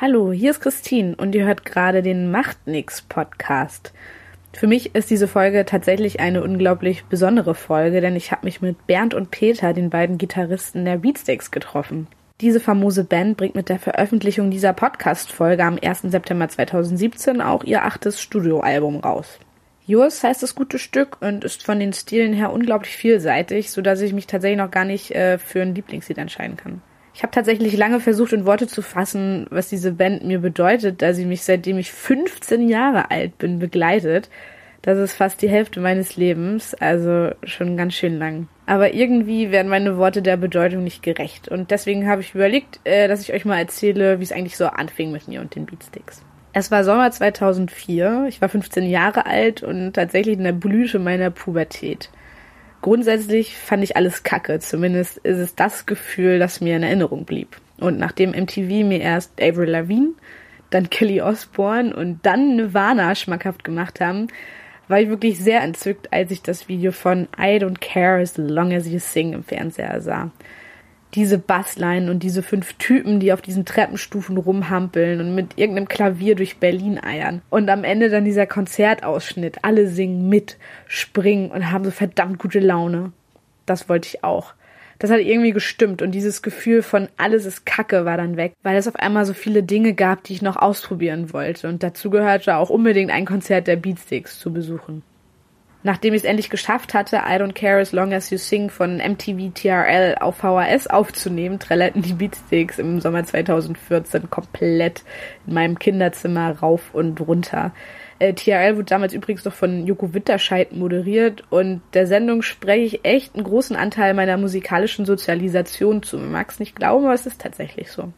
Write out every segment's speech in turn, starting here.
Hallo, hier ist Christine und ihr hört gerade den Macht Podcast. Für mich ist diese Folge tatsächlich eine unglaublich besondere Folge, denn ich habe mich mit Bernd und Peter, den beiden Gitarristen der Beatsteaks, getroffen. Diese famose Band bringt mit der Veröffentlichung dieser Podcast-Folge am 1. September 2017 auch ihr achtes Studioalbum raus. Yours heißt das gute Stück und ist von den Stilen her unglaublich vielseitig, so dass ich mich tatsächlich noch gar nicht äh, für ein Lieblingslied entscheiden kann. Ich habe tatsächlich lange versucht, in Worte zu fassen, was diese Band mir bedeutet, da sie mich seitdem ich 15 Jahre alt bin begleitet. Das ist fast die Hälfte meines Lebens, also schon ganz schön lang. Aber irgendwie werden meine Worte der Bedeutung nicht gerecht. Und deswegen habe ich überlegt, äh, dass ich euch mal erzähle, wie es eigentlich so anfing mit mir und den Beatsticks. Es war Sommer 2004, ich war 15 Jahre alt und tatsächlich in der Blüte meiner Pubertät. Grundsätzlich fand ich alles kacke, zumindest ist es das Gefühl, das mir in Erinnerung blieb. Und nachdem MTV mir erst Avril Lavigne, dann Kelly Osbourne und dann Nirvana schmackhaft gemacht haben, war ich wirklich sehr entzückt, als ich das Video von I Don't Care As Long As You Sing im Fernseher sah diese Bassline und diese fünf Typen, die auf diesen Treppenstufen rumhampeln und mit irgendeinem Klavier durch Berlin eiern. Und am Ende dann dieser Konzertausschnitt. Alle singen mit, springen und haben so verdammt gute Laune. Das wollte ich auch. Das hat irgendwie gestimmt und dieses Gefühl von alles ist Kacke war dann weg, weil es auf einmal so viele Dinge gab, die ich noch ausprobieren wollte. Und dazu gehörte auch unbedingt ein Konzert der Beatsticks zu besuchen. Nachdem ich es endlich geschafft hatte, I Don't Care As Long As You Sing von MTV TRL auf VHS aufzunehmen, trällerten die Beatsticks im Sommer 2014 komplett in meinem Kinderzimmer rauf und runter. Äh, TRL wurde damals übrigens noch von Joko Winterscheid moderiert und der Sendung spreche ich echt einen großen Anteil meiner musikalischen Sozialisation zu. Man mag es nicht glauben, aber es ist tatsächlich so.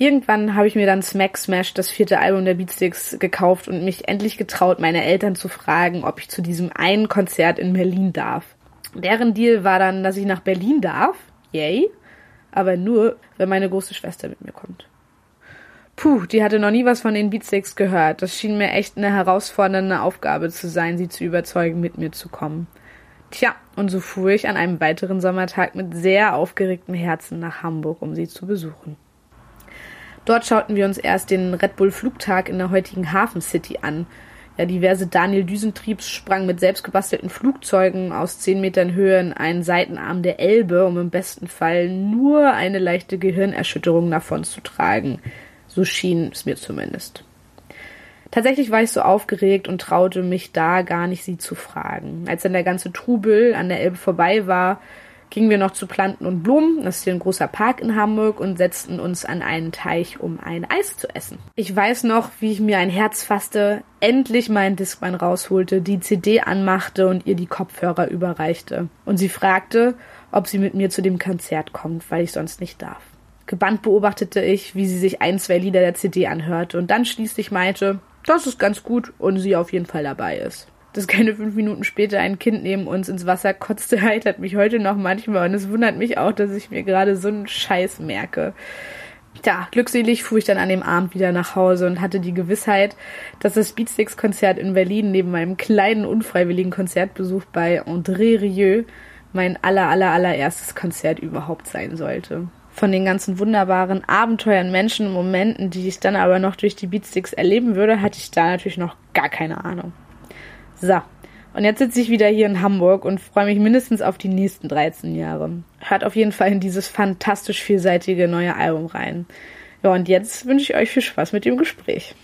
Irgendwann habe ich mir dann Smack Smash, das vierte Album der Beatsticks, gekauft und mich endlich getraut, meine Eltern zu fragen, ob ich zu diesem einen Konzert in Berlin darf. Deren Deal war dann, dass ich nach Berlin darf. Yay. Aber nur, wenn meine große Schwester mit mir kommt. Puh, die hatte noch nie was von den Beatsticks gehört. Das schien mir echt eine herausfordernde Aufgabe zu sein, sie zu überzeugen, mit mir zu kommen. Tja, und so fuhr ich an einem weiteren Sommertag mit sehr aufgeregtem Herzen nach Hamburg, um sie zu besuchen. Dort schauten wir uns erst den Red Bull Flugtag in der heutigen Hafen City an. Ja, diverse Daniel Düsentriebs sprangen mit selbstgebastelten Flugzeugen aus zehn Metern Höhe in einen Seitenarm der Elbe, um im besten Fall nur eine leichte Gehirnerschütterung davon zu tragen. So schien es mir zumindest. Tatsächlich war ich so aufgeregt und traute mich da gar nicht, sie zu fragen. Als dann der ganze Trubel an der Elbe vorbei war, gingen wir noch zu Planten und Blumen, das ist hier ein großer Park in Hamburg, und setzten uns an einen Teich, um ein Eis zu essen. Ich weiß noch, wie ich mir ein Herz fasste, endlich meinen Discman rausholte, die CD anmachte und ihr die Kopfhörer überreichte. Und sie fragte, ob sie mit mir zu dem Konzert kommt, weil ich sonst nicht darf. Gebannt beobachtete ich, wie sie sich ein, zwei Lieder der CD anhörte und dann schließlich meinte, dass es ganz gut und sie auf jeden Fall dabei ist dass keine fünf Minuten später ein Kind neben uns ins Wasser kotzte, heitert mich heute noch manchmal und es wundert mich auch, dass ich mir gerade so einen Scheiß merke. Tja, glückselig fuhr ich dann an dem Abend wieder nach Hause und hatte die Gewissheit, dass das Beatsticks-Konzert in Berlin neben meinem kleinen unfreiwilligen Konzertbesuch bei André Rieu mein aller aller allererstes Konzert überhaupt sein sollte. Von den ganzen wunderbaren Abenteuern, Menschen und Momenten, die ich dann aber noch durch die Beatsticks erleben würde, hatte ich da natürlich noch gar keine Ahnung. So. Und jetzt sitze ich wieder hier in Hamburg und freue mich mindestens auf die nächsten 13 Jahre. Hört auf jeden Fall in dieses fantastisch vielseitige neue Album rein. Ja, und jetzt wünsche ich euch viel Spaß mit dem Gespräch.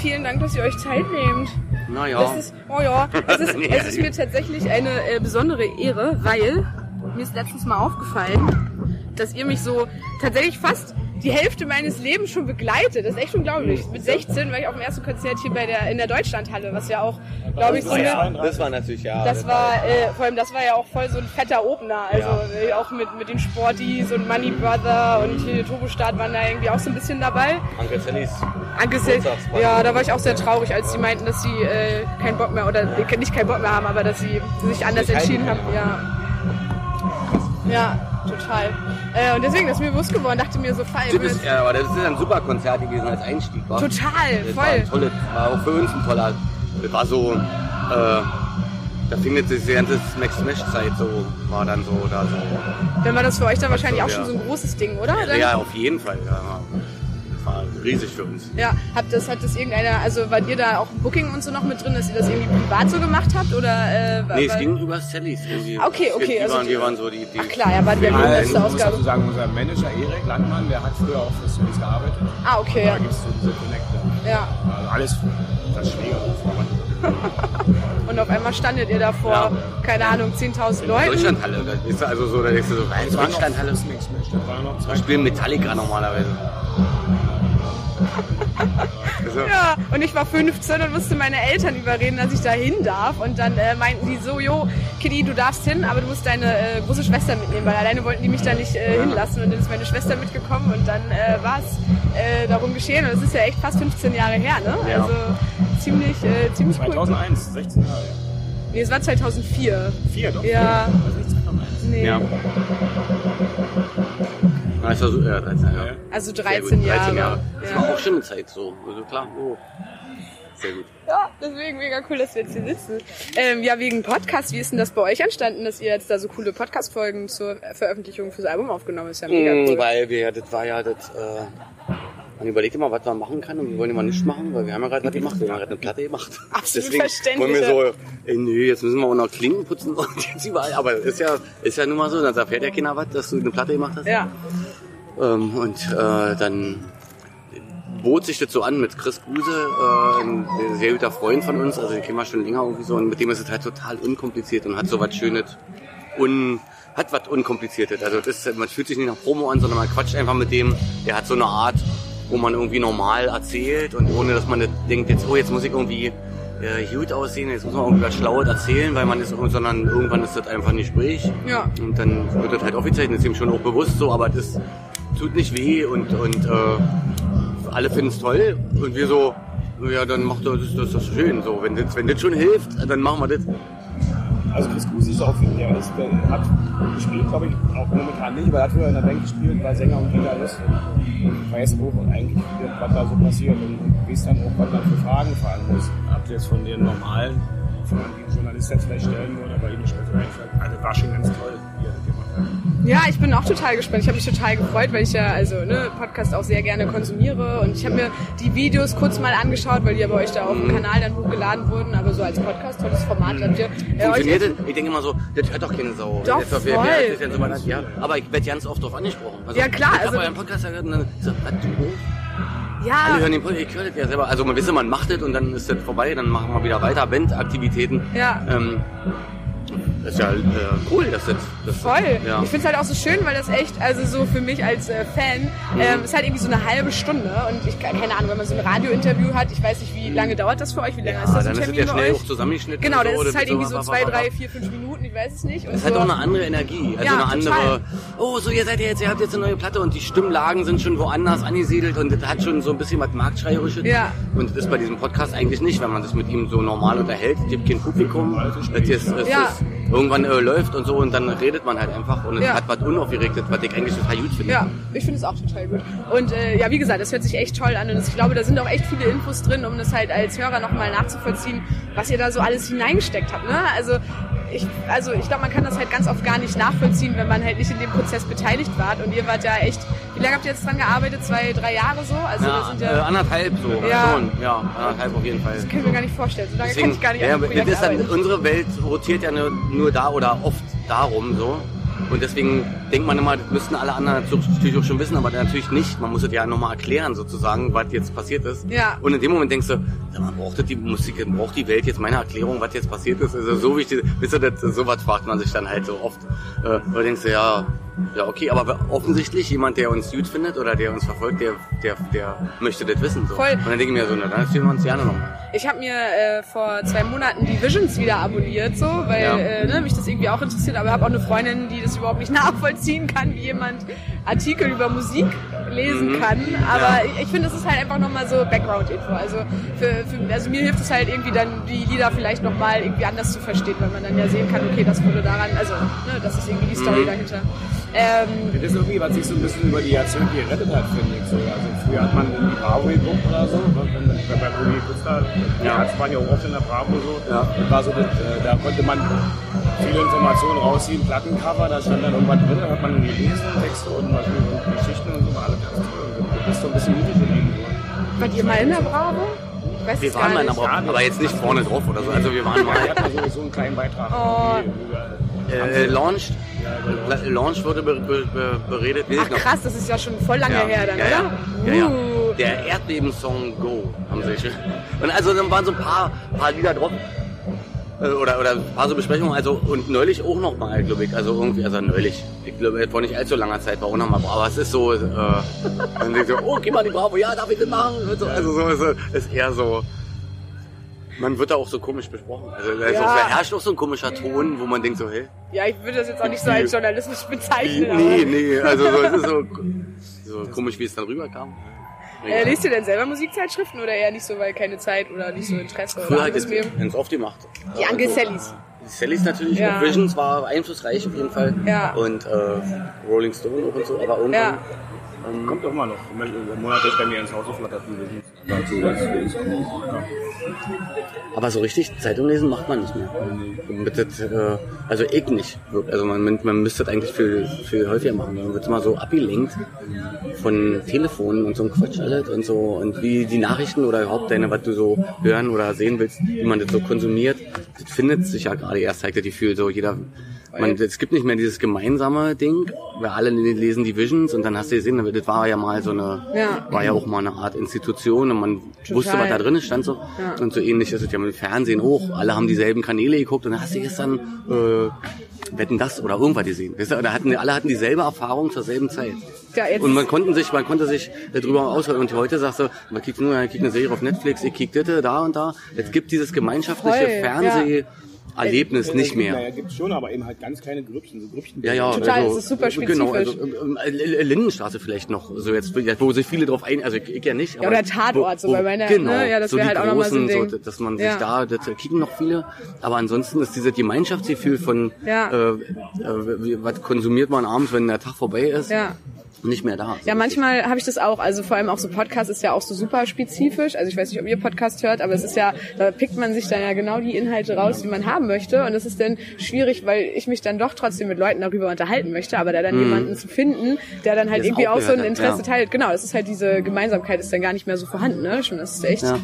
Vielen Dank, dass ihr euch Zeit nehmt. Naja. Das ist, oh ja, es ist, es ist mir tatsächlich eine äh, besondere Ehre, weil mir ist letztens mal aufgefallen, dass ihr mich so tatsächlich fast die Hälfte meines Lebens schon begleitet. Das ist echt unglaublich. Mit 16 war ich auf dem ersten Konzert hier bei der, in der Deutschlandhalle, was ja auch, glaube ich, so eine, Das war natürlich, ja. das war, äh, vor allem, das war ja auch voll so ein fetter Opener. Also äh, auch mit, mit den Sporties und Money Brother und Turbostart waren da irgendwie auch so ein bisschen dabei. Uncle Sallys. Angesichts, Geburtstagsparty. ja, da war ich auch sehr traurig, als sie meinten, dass sie äh, keinen Bock mehr oder äh, nicht keinen Bock mehr haben, aber dass sie sich anders entschieden haben. Ja. Ja. Total. Äh, und deswegen, das ist mir bewusst geworden, dachte mir so, fein. Das ist, ja, aber das ist ein super Konzert gewesen als Einstieg. War. Total, das voll. War, ein tolles, war auch für uns ein toller. Das war so, äh, da fing jetzt diese ganze Smash Smash Zeit so, war dann so oder so. Dann war das für euch dann wahrscheinlich auch ja. schon so ein großes Ding, oder? Dann, Ja, auf jeden Fall. Ja. Riesig für uns. Ja, habt das, hat das irgendeiner, also wart ihr da auch im Booking und so noch mit drin, dass ihr das irgendwie privat so gemacht habt? Oder, äh, Nee, es ging über Sallys irgendwie. Okay, okay, Wir, also waren, die- wir waren so die, die Ach klar, ja, war die letzte ich Ich muss Ausgabe. dazu sagen, unser Manager Erik Landmann, der hat früher auch für Sales gearbeitet. Ah, okay, Da ja. gibt es so diese Connector. ja. Also alles das Schwiegerhof. Und auf einmal standet ihr da vor, Ja. keine Ahnung, 10.000 Leuten. Deutschlandhalle. Das ist also so, da denkst du so, Deutschlandhalle. waren noch zwei. Wir spielen Metallica normalerweise. Also, Ja, und ich war 15 und musste meine Eltern überreden, dass ich da hin darf. Und dann äh, meinten die so, jo, Kitty, du darfst hin, aber du musst deine äh, große Schwester mitnehmen, weil alleine wollten die mich da nicht äh, hinlassen. Und dann ist meine Schwester mitgekommen und dann äh, war es äh, darum geschehen. Und es ist ja echt fast 15 Jahre her, ne? Ja. Also ziemlich, äh, ziemlich cool. 2001, 16 Jahre. Nee, es war 2004. Vier, doch. Ja. Also nicht 2001. Nee, ja. Ja, ich war so, ja, 13 Jahre. Ja. also Sehr 13 gut, Jahre. 13 Jahre. Das Ja. war auch schon eine Zeit so. Also klar, oh. Sehr gut. Ja, deswegen mega cool, dass wir jetzt hier sitzen. Ähm, ja, wegen Podcast, wie ist denn das bei euch entstanden, dass ihr jetzt da so coole Podcast-Folgen zur Veröffentlichung fürs Album aufgenommen habt? Ist ja mega Mm, cool. Weil wir, das war ja das, äh, man überlegt immer, was man machen kann und wir wollen immer nichts machen, weil wir haben ja gerade was gemacht, wir haben ja gerade eine Platte gemacht. Absolut Deswegen verständlich, wollen wir so, ey, nö, jetzt müssen wir auch noch Klingen putzen und jetzt überall, aber ist ja, ist ja nun mal so, dann erfährt ja keiner was, dass du eine Platte gemacht hast. Ja, Ähm, und äh, dann bot sich das so an mit Chris Guse, äh, ein sehr guter Freund von uns, also den kennen wir schon länger irgendwie so und mit dem ist es halt total unkompliziert und hat so was Schönes, un, hat was Unkompliziertes. Also das ist, man fühlt sich nicht nach Promo an, sondern man quatscht einfach mit dem, der hat so eine Art, wo man irgendwie normal erzählt und ohne dass man das denkt, jetzt, oh, jetzt muss ich irgendwie äh, gut aussehen, jetzt muss man irgendwie was Schlaues erzählen, weil man ist, sondern irgendwann ist das einfach ein Gespräch. Ja. Und dann wird das halt aufgezeichnet, ist ihm schon auch bewusst so, aber das tut nicht weh und, und äh, alle finden es toll und wir so, ja, dann macht das, das, das schön. So, wenn das, wenn das schon hilft, dann machen wir das. Also Chris Gusi ist auch, der, ist, der hat gespielt, glaube ich, auch momentan nicht, aber er hat früher in der Band gespielt, war Sänger und Gitarrist und weiß auch eigentlich, was da so passiert und weiß dann auch, was man für Fragen fragen muss. Habt ihr jetzt von den normalen, von denen die ein Journalist jetzt vielleicht stellen würde, aber nicht mehr so einfällt. Also war schon ganz toll, Ja, ich bin auch total gespannt. Ich habe mich total gefreut, weil ich ja also ne, Podcast auch sehr gerne konsumiere und ich habe mir die Videos kurz mal angeschaut, weil die ja bei euch da auf dem Kanal dann hochgeladen wurden. Aber so als Podcast tolles Format habt ihr äh, Funktioniert das? Ich denke immer so, das hört doch keine Sau. Doch, das voll. denn so weit- ja, aber ich werde ganz oft drauf angesprochen. Also, Ja, klar, Ich habe also- euren Podcast gehört und dann so, was, du? Alle ja, hören den Podcast, ich höre das ja selber. Also man wisse, man macht das und dann ist das vorbei, dann machen wir wieder weiter Bandaktivitäten. Ja. Ähm, das ist ja äh, cool, dass das, das voll. Ja. Ich finde es halt auch so schön, weil das echt, also so für mich als äh, Fan, ähm, ist halt irgendwie so eine halbe Stunde und ich keine Ahnung, wenn man so ein Radiointerview hat, ich weiß nicht, wie lange dauert das für euch, wie lange ist Ah, das ein dann ist es Termin ja bei schnell euch? auch zusammengeschnitten. Genau, dann so, ist es das halt so, irgendwie so zwei, drei, vier, fünf Minuten, ich weiß es nicht. Und Es so. hat auch eine andere Energie, also Ja, eine andere. total. Oh, so ihr seid ja jetzt, ihr habt jetzt eine neue Platte und die Stimmlagen sind schon woanders angesiedelt und das hat schon so ein bisschen was marktschreierisches. Ja. Und das ist bei diesem Podcast eigentlich nicht, wenn man sich mit ihm so normal unterhält. Es gibt kein Publikum, es ist, es Ja. ist, irgendwann äh, läuft und so und dann redet man halt einfach und es Ja. hat was Unaufgeregtes, was ich eigentlich total gut finde. Ja, ich finde es auch total gut. Und äh, ja, wie gesagt, das hört sich echt toll an und ich glaube, da sind auch echt viele Infos drin, um das halt als Hörer nochmal nachzuvollziehen, was ihr da so alles hineingesteckt habt. Ne? Also ich, also ich glaube, man kann das halt ganz oft gar nicht nachvollziehen, wenn man halt nicht in dem Prozess beteiligt war. Und ihr wart ja echt, wie lange habt ihr jetzt dran gearbeitet? Zwei, drei Jahre so? Also Ja, sind äh, ja, anderthalb so, Ja. schon, ja, anderthalb auf jeden Fall. das kann ich mir gar nicht vorstellen. So lange Deswegen, kann ich gar nicht ja, an das Projekt dann, unsere Welt rotiert ja nur, nur da oder oft darum so. Und deswegen denkt man immer, das müssten alle anderen natürlich auch schon wissen, aber natürlich nicht. Man muss es ja nochmal erklären sozusagen, was jetzt passiert ist. Ja. Und in dem Moment denkst du, mal, braucht die Musik, braucht die Welt jetzt meine Erklärung, was jetzt passiert ist? Also so wichtig, wisst ihr, das, sowas fragt man sich dann halt so oft. Äh, da denkst du, ja, ja, okay, aber offensichtlich jemand, der uns gut findet oder der uns verfolgt, der, der, der möchte das wissen. So. Voll. Und dann denke ich mir so, na, dann erzählen wir uns gerne nochmal. Ich habe mir äh, vor zwei Monaten die Visions wieder abonniert, so, weil Ja. äh, ne, mich das irgendwie auch interessiert, aber habe auch eine Freundin, die das überhaupt nicht nachvollziehen kann, wie jemand Artikel über Musik lesen Mhm. kann. Aber Ja. ich, finde, es ist halt einfach nochmal so Background-Info. Also, für, für, also mir hilft es halt irgendwie dann, die Lieder vielleicht nochmal irgendwie anders zu verstehen, weil man dann ja sehen kann, okay, das wurde daran, also, ne, das ist irgendwie die Story Mhm. dahinter. Ähm, Das ist irgendwie, was sich so ein bisschen über die Jahrzehnte gerettet hat, finde ich. So. Also früher hat man die Bravo geguckt oder so. ne? Wenn, wenn bei Rudi Kuster, Ja. Ärzte waren ja auch oft in der Bravo so. Ja. Das war so das, äh, da konnte man viele Informationen rausziehen, Plattencover, da stand dann irgendwas drin, da hat man gelesen, Texte und, was, und Geschichten und so, ist so ein bisschen übrig geblieben. Wart ihr mal in der Bravo? Ich weiß Wir waren mal in der Bravo, aber jetzt nicht vorne drauf oder so. Also wir waren mal hatten ja sowieso einen kleinen Beitrag. Oh. äh, launched. Launch wurde be, be, be, beredet. Ach ich noch. krass, das ist ja schon voll lange Ja, her dann, ja, oder? Ja. Uh. ja. Der Erdbeben-Song Go haben sie schon. Und also dann waren so ein paar, paar Lieder drauf. Äh, Oder, oder ein paar so Besprechungen, also und neulich auch noch mal, glaube ich, also irgendwie, also neulich, ich glaube, vor nicht allzu langer Zeit war auch noch mal, aber es ist so, äh, dann denkt so, oh, geh mal die Bravo, ja, darf ich das machen? So, Also so, so ist eher so, man wird da auch so komisch besprochen, also da, ist Ja. auch, herrscht auch so ein komischer Ton, wo man denkt so, hey, Ja, ich würde das jetzt auch nicht so als Journalismus bezeichnen. nee, aber- nee, also so, es ist so, so komisch, wie es dann rüberkam. Äh, lest ihr denn selber Musikzeitschriften oder eher nicht so, weil keine Zeit oder nicht so Interesse? Früher hat es ganz oft gemacht. Die Uncle Sallys. Die Sallys natürlich, Ja. Visions war einflussreich auf jeden Fall. Ja. Und äh, Rolling Stone auch und so, aber irgendwann. Ja. Kommt doch mal noch. Monatlich bei mir ins Haus geflattert. Dazu, das ist cool. Ja. Aber so richtig Zeitung lesen macht man nicht mehr. Das, äh, also ich nicht. Also man, man müsste das eigentlich viel, viel häufiger machen. Man wird immer so abgelenkt von Telefonen und so ein Quatsch alles und so und wie die Nachrichten oder überhaupt deine, was du so hören oder sehen willst, wie man das so konsumiert, das findet sich ja gerade erst, zeigt das Gefühl so jeder. Man, es gibt nicht mehr dieses gemeinsame Ding, weil alle lesen die Visions und dann hast du gesehen, das war ja mal so eine, Ja. war ja auch mal eine Art Institution und man wusste, was da drin stand so. Ja. Und so ähnlich ist es ja mit dem Fernsehen auch. Alle haben dieselben Kanäle geguckt und dann hast du gestern äh, Wetten das oder irgendwas gesehen. Weißt du, da hatten, alle hatten dieselbe Erfahrung zur selben Zeit. Ja, jetzt Und man konnte sich, man konnte sich darüber ausholen. Und heute sagst du, man kriegt nur, man kriegt eine Serie auf Netflix, ich krieg das, da und da. Jetzt gibt dieses gemeinschaftliche Voll, Fernseherlebnis nicht mehr. Naja, gibt's schon, aber eben halt ganz kleine Grüppchen, so Grüppchen. Ja, ja, Total, also, es ist super Genau, also spezifisch. ähm, äh, Lindenstraße vielleicht noch, so jetzt, wo sich viele drauf ein, also ich, ja nicht. Ja, aber oder Tatort, so bei meiner- genau, ne, ja, das so wär die halt auch noch mal so ein großen, Ding. dass man sich Ja. da, das kicken noch viele, aber ansonsten ist dieses Gemeinschaftsgefühl von, Ja. äh, äh, was konsumiert man abends, wenn der Tag vorbei ist, Ja. Nicht mehr da. Ja, manchmal habe ich das auch. Also vor allem auch so Podcast ist ja auch so super spezifisch. Also ich weiß nicht, ob ihr Podcast hört, aber es ist ja, da pickt man sich dann ja genau die Inhalte raus, die man haben möchte. Und es ist dann schwierig, weil ich mich dann doch trotzdem mit Leuten darüber unterhalten möchte, aber da dann jemanden zu finden, der dann halt irgendwie auch so ein Interesse ja. teilt. Genau, das ist halt diese Gemeinsamkeit ist dann gar nicht mehr so vorhanden, ne? Schon, das ist echt Ja.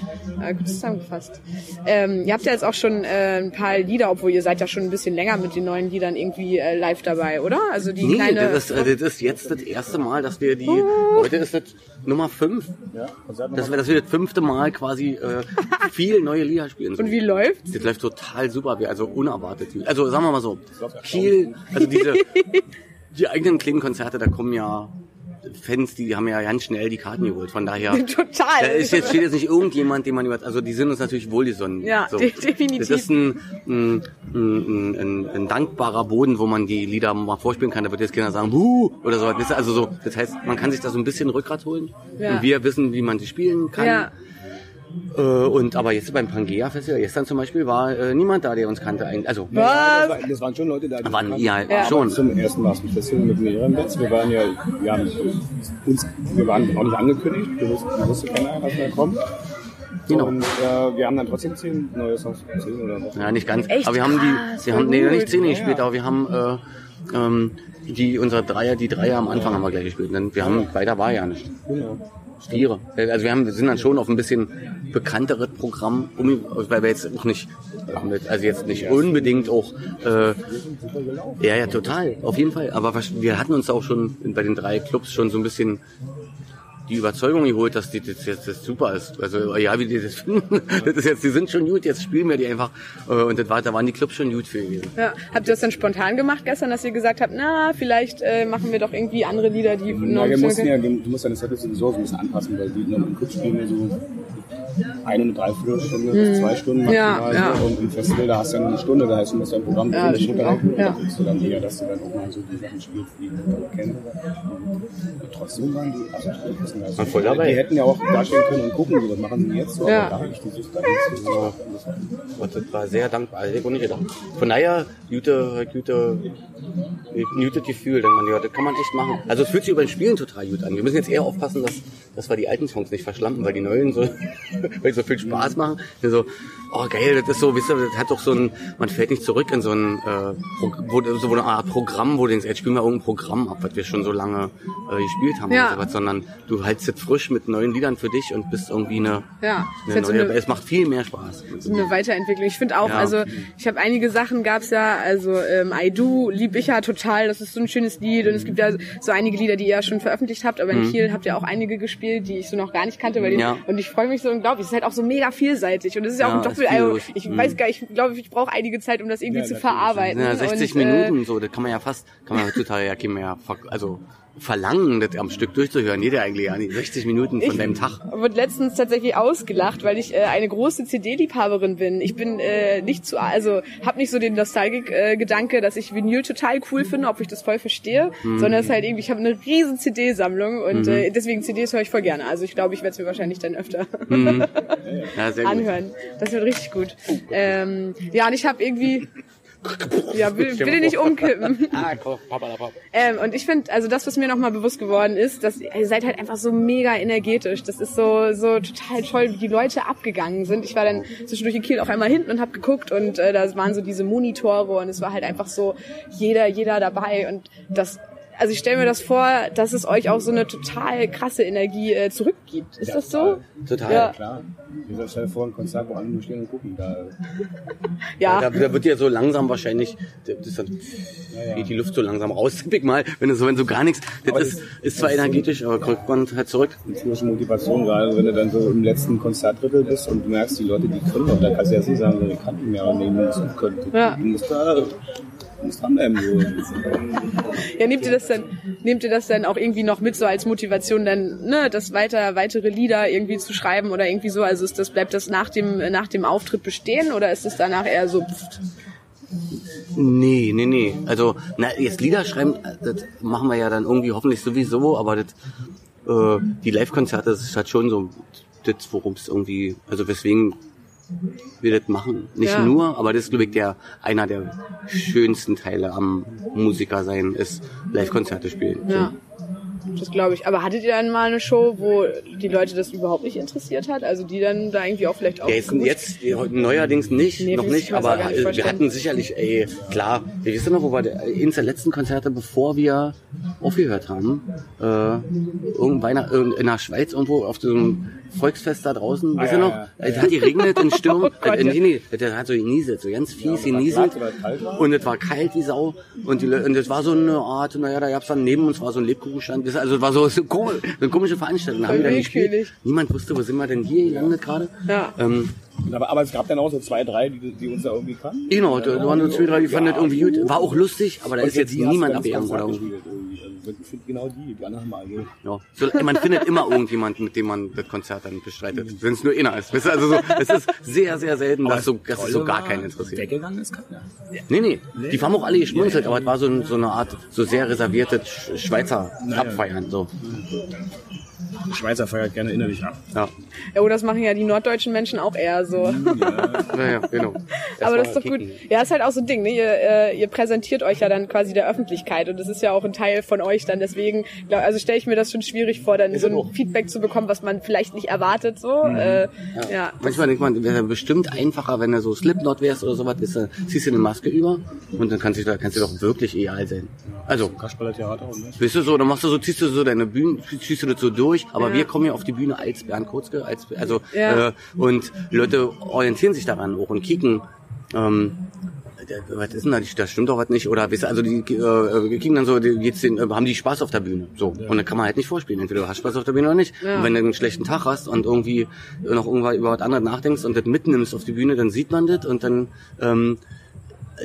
äh, gut zusammengefasst. Ähm, ihr habt ja jetzt auch schon äh, ein paar Lieder, obwohl ihr seid ja schon ein bisschen länger mit den neuen Liedern irgendwie äh, live dabei, oder? Also die Nee, kleine. das ist, das ist jetzt das erste Mal, dass wir die, heute ist das Nummer fünf, Ja, Konzert dass wir, dass wir das fünfte Mal quasi äh, viel neue Lieder spielen. und wie läuft's? Das läuft total super, wir- also unerwartet. Also sagen wir mal so, Kiel, also diese, die eigenen kleinen Konzerte, da kommen ja Fans, die haben ja ganz schnell die Karten geholt, von daher. Total. Da ist jetzt, steht jetzt nicht irgendjemand, den man über, also die sind uns natürlich wohlgesonnen. Ja, de- definitiv. Das ist ein, ein, ein, ein, ein dankbarer Boden, wo man die Lieder mal vorspielen kann. Da wird jetzt keiner sagen, Buh! oder so. Also so, das heißt, man kann sich da so ein bisschen Rückgrat holen. Ja. Und wir wissen, wie man sie spielen kann. Ja. Äh, und aber jetzt beim Pangea Festival, gestern zum Beispiel, war äh, niemand da, der uns kannte. eigentlich. Also Ja, Was? das, war, das waren schon Leute da. die waren kannten. ja, Ja. schon. Zum ersten Mal zum Festival mit mehreren Bands. Wir waren ja, wir haben uns, wir waren auch nicht angekündigt. Wir wussten, wir wusste keiner, was da kommt. Genau. Und äh, wir haben dann trotzdem zehn neue Songs, zehn oder was. Ja, nicht ganz. Echt aber wir haben die, wir haben nee, nicht Ja, gespielt, ja. aber wir haben äh, ähm, die unsere Dreier, die Dreier am Anfang haben wir gleich gespielt. Denn wir haben weiter war ja nicht. Genau. Stiere. Also wir haben, sind dann schon auf ein bisschen bekannteres Programm, um, weil wir jetzt auch nicht, also jetzt nicht unbedingt auch, äh, ja, ja, total, auf jeden Fall. Aber wir hatten uns auch schon bei den drei Clubs schon so ein bisschen die Überzeugung geholt, dass die das jetzt das super ist. Also ja, wie die das finden, das ist jetzt, die sind schon gut, jetzt spielen wir die einfach. Äh, Und das war, da waren die Clubs schon gut für gewesen. Ja. Habt ihr das dann spontan gemacht gestern, dass ihr gesagt habt, na, vielleicht äh, machen wir doch irgendwie andere Lieder, die Na, wir ein mussten ja, du musst deine Zettel sowieso so ein bisschen anpassen, weil die nur im Club spielen und so. Eine, eine Dreiviertelstunde bis zwei Stunden maximal. Ja, ja. Und im Festival, da hast du ja nur eine Stunde, da heißt, du musst dein Programm Ja, stimmt runterhalten. ja. Da kriegst du dann eher, dass du dann auch mal so die Sachen spielst, die ich dann kenne. Und trotzdem waren die, also, also, voll dabei. Die hätten ja auch dastehen können und gucken, was machen die jetzt so. Ja. Aber da habe ich die Sicht dann nicht so. Und das war sehr dankbar. Also, ich auch nicht gedacht. Von daher, gute, gute, gutes Gefühl, denkt man, ja, das kann man echt machen. Also es fühlt sich über den Spielen total gut an. Wir müssen jetzt eher aufpassen, dass, dass wir die alten Songs nicht verschlampen, weil die neuen so, weil die so viel Spaß machen. So, oh geil, das ist so, wisst ihr, das hat doch so ein, man fällt nicht zurück in so ein, äh, wo, so eine Art Programm, wo du denkst, jetzt spielen wir irgendein Programm ab, was wir schon so lange äh, gespielt haben Ja. oder sowas, sondern du hältst es frisch mit neuen Liedern für dich und bist irgendwie eine, Ja, eine halt so neue, eine- es macht viel mehr Spaß. so eine Weiterentwicklung. Ich finde auch, Ja. also ich habe einige Sachen gab's ja, also ähm, I Do lieb ich ja total, das ist so ein schönes Lied und es gibt ja so einige Lieder, die ihr ja schon veröffentlicht habt, aber in Kiel habt ihr auch einige gespielt, die ich so noch gar nicht kannte, weil die, Mhm. Ja. und ich freue mich so unglaublich, es ist halt auch so mega vielseitig und es ist ja, auch ein ist Doppel, also viel- ich Mhm. weiß gar nicht, ich glaube, ich brauche einige Zeit, um das irgendwie Ja, zu verarbeiten. Ja, 60 und, äh, Minuten, so, das kann man ja fast, kann man heutzutage ja kein mehr, also verlangen, das am Stück durchzuhören. Jeder eigentlich ja nicht. 60 Minuten von Ich- deinem Tag. wurde letztens tatsächlich ausgelacht, weil ich äh, eine große CD-Liebhaberin bin. Ich bin äh, nicht zu, also habe nicht so den Nostalgik-Gedanke, dass ich Vinyl total cool finde, ob ich das voll verstehe, Mhm. sondern es ist halt irgendwie, ich habe eine riesen CD-Sammlung und äh, deswegen CDs höre ich voll gerne. Also ich glaube, ich werde es mir wahrscheinlich dann öfter Ja, sehr gut. anhören. Das wird richtig gut. Ähm, ja, und ich habe irgendwie, ja, will, will ich nicht umkippen. Ah. Ähm, und ich finde, also das, was mir nochmal bewusst geworden ist, dass ihr seid halt einfach so mega energetisch. Das ist so, so total toll, wie die Leute abgegangen sind. Ich war dann zwischendurch in Kiel auch einmal hinten und habe geguckt und äh, da waren so diese Monitore und es war halt einfach so jeder, jeder dabei und das also ich stelle mir das vor, dass es euch auch so eine total krasse Energie äh, zurückgibt. Ist das so? Total. Ja. Klar. Gesagt, stell dir vor, ein Konzert, wo alle nur stehen und gucken. Da, Ja. Da, da wird ja so langsam wahrscheinlich, das ist dann, geht die Luft so langsam raus, tipp ich mal, wenn du so, wenn so gar nichts, das Aber ist, das- ist zwar energetisch, aber kriegt man halt zurück. die große Motivation, gerade wenn du dann so im letzten Konzertdrittel bist und du merkst, die Leute, die können doch, da kannst du jetzt nicht sagen, so, ich kann nicht mehr, musst auch können. Ja. Du musst da, du musst dranbleiben. So. Ja, nehmt ihr das dann, nehmt ihr das dann auch irgendwie noch mit so als Motivation dann, ne, das weiter, weitere Lieder irgendwie zu schreiben oder irgendwie so? Also ist das, bleibt das nach dem, nach dem Auftritt bestehen oder ist es danach eher so, pft, Nee, nee, nee. Also, na, jetzt Lieder schreiben, das machen wir ja dann irgendwie hoffentlich sowieso, aber das, äh, die Live-Konzerte, das ist halt schon so, das, worum es irgendwie, also weswegen wir das machen. Nicht Ja. nur, aber das ist, glaube ich, der, einer der schönsten Teile am Musiker sein, ist Live-Konzerte spielen. ja. Das glaube ich. Aber hattet ihr dann mal eine Show, wo die Leute das überhaupt nicht interessiert hat? Also die dann da irgendwie auch vielleicht auch. Ja, jetzt, jetzt ja, neuerdings nicht, Nee, noch nicht, aber gar nicht wir hatten sicherlich, ey, klar, wir wissen noch, wo wir eins der letzten Konzerte, bevor wir aufgehört haben, äh, irgendwo in, der Schweiz irgendwo auf so einem Volksfest da draußen, wisst ihr ja, noch? ja, Es hat geregnet in Sturm, Oh Gott, äh, ja. nee, nee, der hat so genieselt, so ganz fies war genieselt und es war kalt wie Sau und, die, und das war so eine Art, naja, da gab's dann neben uns war so ein Lebkuchenstand, das- also es war so, so, komisch, eine komische Veranstaltung, da haben wir dann gespielt, niemand wusste, wo sind wir denn hier gelandet gerade? Ja. Ähm, Aber, aber es gab dann auch so zwei, drei, die, die uns da irgendwie kannten. Genau, da waren so zwei, drei, die fanden das irgendwie gut. War auch lustig, aber da ist jetzt niemand abgegangen oder irgendwie. Finde genau die, die anderen haben alle gehen. Ja. So, man findet immer irgendjemanden, mit dem man das Konzert dann bestreitet. Wenn es nur einer ist. Weißt du, Also so, es ist sehr, sehr selten, dass, so, dass es so gar keinen interessiert. Weggegangen ist keiner. Nee, nee. Die haben auch alle geschmunzelt, aber es war so, so eine Art, so sehr reservierte Sch- Schweizer Abfeiern. So. Die Schweizer feiert gerne innerlich ab. Ja. Ja, oh, das machen ja die norddeutschen Menschen auch eher so. Ja, ja, genau. Aber das ist doch gut. Kicken. Ja, ist halt auch so ein Ding, ne? Ihr, äh, ihr präsentiert euch ja dann quasi der Öffentlichkeit und das ist ja auch ein Teil von euch dann. Deswegen, glaub, also stelle ich mir das schon schwierig vor, dann so ein Feedback zu bekommen, was man vielleicht nicht erwartet. So, äh, ja. Manchmal denkt man, wäre bestimmt einfacher, wenn du so Slipknot wärst oder sowas, ist, äh, ziehst du eine Maske über und dann kannst du, da kannst du doch wirklich egal sein. Also, Kasperler Theater und ne? Weißt du so, dann machst du so, ziehst du so deine Bühnen, ziehst du das so durch, aber wir kommen ja auf die Bühne als Bernd Kurzke, als, also, Ja. äh, und Leute orientieren sich daran auch und kicken, ähm, was ist denn da, da stimmt doch was nicht, oder, weißt du, also die, äh, wir kicken dann so, die, jetzt den, äh, haben die Spaß auf der Bühne, so, und dann kann man halt nicht vorspielen, entweder du hast Spaß auf der Bühne oder nicht, Ja. und wenn du einen schlechten Tag hast und irgendwie noch irgendwas über was anderes nachdenkst und das mitnimmst auf die Bühne, dann sieht man das und dann, ähm,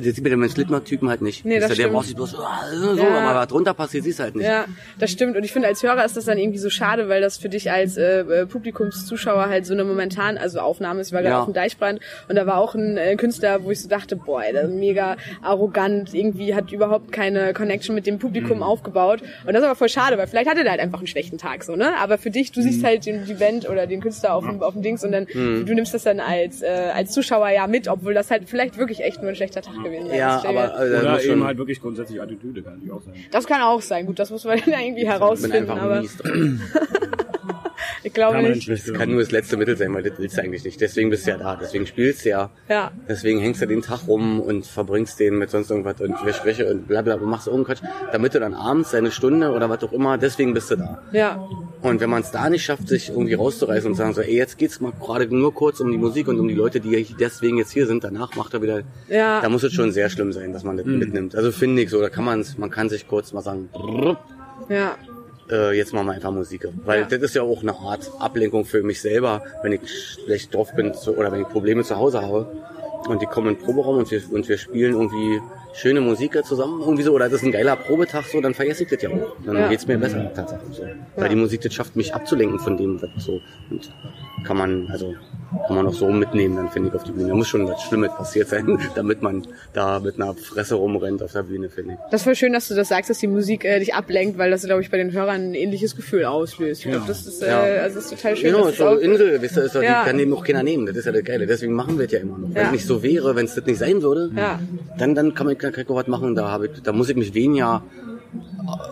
Das sieht man den Slipknot-Typen halt nicht. Nee, das der braucht sich bloß ah, so, Ja. aber was drunter passiert, siehst du halt nicht. Ja, das stimmt. Und ich finde, als Hörer ist das dann irgendwie so schade, weil das für dich als äh, äh, Publikumszuschauer halt so eine momentan, also Aufnahme ist, weil gerade Ja. auf dem Deichbrand und da war auch ein äh, Künstler, wo ich so dachte, boah, ey, der ist mega arrogant, irgendwie hat überhaupt keine Connection mit dem Mhm. Publikum aufgebaut. Und das ist aber voll schade, weil vielleicht hatte der halt einfach einen schlechten Tag so, ne? Aber für dich, du Mhm. siehst halt den, die Band oder den Künstler auf dem, auf dem Dings und dann Mhm. du nimmst das dann als äh, als Zuschauer ja mit, obwohl das halt vielleicht wirklich echt nur ein schlechter Tag gewesen wäre. Ja, aber da Oder eben schon, halt wirklich grundsätzlich Attitüde, kann natürlich auch sein. das kann auch sein. Gut, das muss man dann irgendwie ich bin herausfinden, einfach aber ich glaube man nicht. nicht Das kann nur das letzte Mittel sein, weil das willst du eigentlich nicht. Deswegen bist du ja da, deswegen spielst du ja. Ja. Deswegen hängst du den Tag rum und verbringst den mit sonst irgendwas und Verspreche und bla bla und machst irgendwas, damit du dann abends deine Stunde oder was auch immer, deswegen bist du da. Ja, Und wenn man es da nicht schafft, sich irgendwie rauszureißen und sagen so, ey, jetzt geht's mal gerade nur kurz um die Musik und um die Leute, die deswegen jetzt hier sind, danach macht er wieder, Ja. da muss es schon sehr schlimm sein, dass man das mitnimmt. Also finde ich so, da kann man man kann sich kurz mal sagen, ja, äh, jetzt machen wir einfach Musik. Weil Ja. das ist ja auch eine Art Ablenkung für mich selber, wenn ich schlecht drauf bin zu, oder wenn ich Probleme zu Hause habe. Und die kommen in den Proberaum und wir, und wir spielen irgendwie schöne Musik zusammen, irgendwie so, oder das ist ein geiler Probetag, so, dann vergesse ich das ja auch. Dann Ja. geht's mir besser, tatsächlich so. Ja. Weil die Musik das schafft, mich abzulenken von dem, was so. Und kann man, also, kann man auch so mitnehmen, dann finde ich auf die Bühne. Da muss schon was Schlimmes passiert sein, damit man da mit einer Fresse rumrennt auf der Bühne, finde ich. Das ist voll schön, dass du das sagst, dass die Musik äh, dich ablenkt, weil das, glaube ich, bei den Hörern ein ähnliches Gefühl auslöst. Ich glaube, das ist, äh, Ja. also ist total schön. Genau, so es Insel, wisst ihr, ist doch, Ja. die kann eben auch keiner nehmen. Das ist ja das Geile. Deswegen machen wir es ja immer noch. Wenn es nicht so wäre, wenn es das nicht sein würde, dann, dann kann man kann ich auch was machen. Da, habe ich, da muss ich mich weniger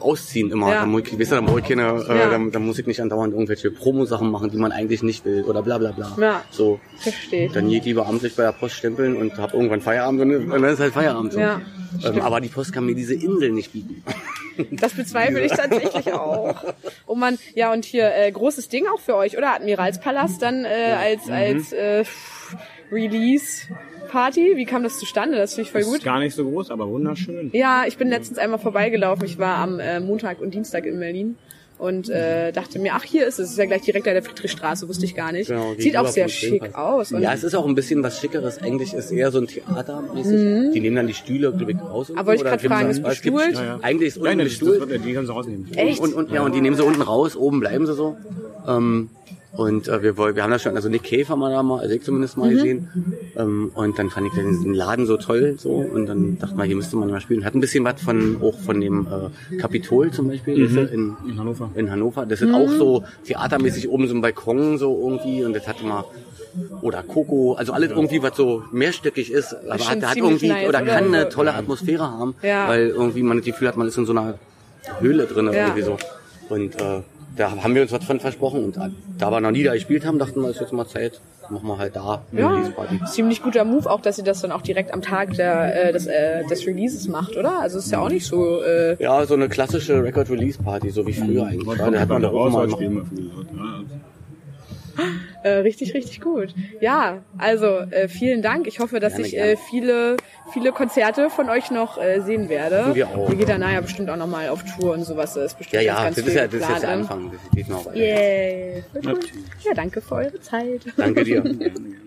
ausziehen immer. Ja. Da, muss ich, wisst ihr, da, ich keine, Ja. äh, da, da muss ich nicht andauernd irgendwelche Promo-Sachen machen, die man eigentlich nicht will oder bla bla bla. Ja. So, Verstehe dann gehe ich lieber amtlich bei der Post stempeln und habe irgendwann Feierabend und, dann ist halt Feierabend. So. Ja, ähm, aber die Post kann mir diese Insel nicht bieten. Das bezweifle ich tatsächlich auch. Oh man, ja und hier äh, großes Ding auch für euch, oder? Admiralspalast dann äh, als als äh, Release Party. Wie kam das zustande? Das finde ich voll Ist gut. gar nicht so groß, aber wunderschön. Ja, ich bin letztens einmal vorbeigelaufen. Ich war am äh, Montag und Dienstag in Berlin und äh, dachte mir, ach hier ist es, es ist ja gleich direkt an der Friedrichstraße, wusste ich gar nicht. Genau, Sieht auch sehr schick Filmpass. aus. Und Ja, es ist auch ein bisschen was Schickeres. Eigentlich ist eher so ein Theatermäßig. Die nehmen dann die Stühle, glaube ich, raus. Aber wollte ich gibt's fragen, ist Aber es gibt- bestuhlt? Ja, ja. Eigentlich ist unten Nein, das, das bestuhlt. die können sie rausnehmen. Echt? Und, und, ja, und die nehmen sie unten raus, oben bleiben sie so. Ähm, und äh, wir, wollen- wir haben das schon, also Nick Cave haben wir da mal, also ich zumindest Mhm. mal gesehen. Ähm, und dann fand ich den Laden so toll so und dann dachte man, hier müsste man mal spielen. Hat ein bisschen was von auch von dem äh, Kapitol zum Beispiel Mhm. in, In Hannover. in Hannover. Das ist auch so theatermäßig oben so ein Balkon so irgendwie und das hat immer oder Coco, also alles irgendwie, was so mehrstöckig ist, aber hat, hat irgendwie nice, oder oder? kann eine tolle Atmosphäre haben, Ja. weil irgendwie man das Gefühl hat, man ist in so einer Höhle drin Ja. irgendwie so. Und äh, da haben wir uns was von versprochen und da, wir noch nie da gespielt haben, dachten wir, ist jetzt mal Zeit, machen wir halt da eine Ja, Release-Party. ziemlich guter Move auch, dass ihr das dann auch direkt am Tag der, äh, des, äh, des Releases macht, oder? Also ist ja auch nicht so. Äh, Ja, so eine klassische Record-Release-Party, so wie früher eigentlich. Ja, da hat man da auch mal spielen wir für die Leute. Ja, äh, richtig, richtig gut. Ja, also äh, vielen Dank. Ich hoffe, dass Gerne, ich gerne. äh, viele, viele Konzerte von euch noch äh, sehen werde. Wir auch. Ihr geht danach ja bestimmt auch nochmal auf Tour und sowas. Das ist bestimmt Ja, ganz, ja, ganz das viel ist ja, das ist der ne? Anfang, das geht noch weiter. Yay. Gut. Ja, danke für eure Zeit. Danke dir.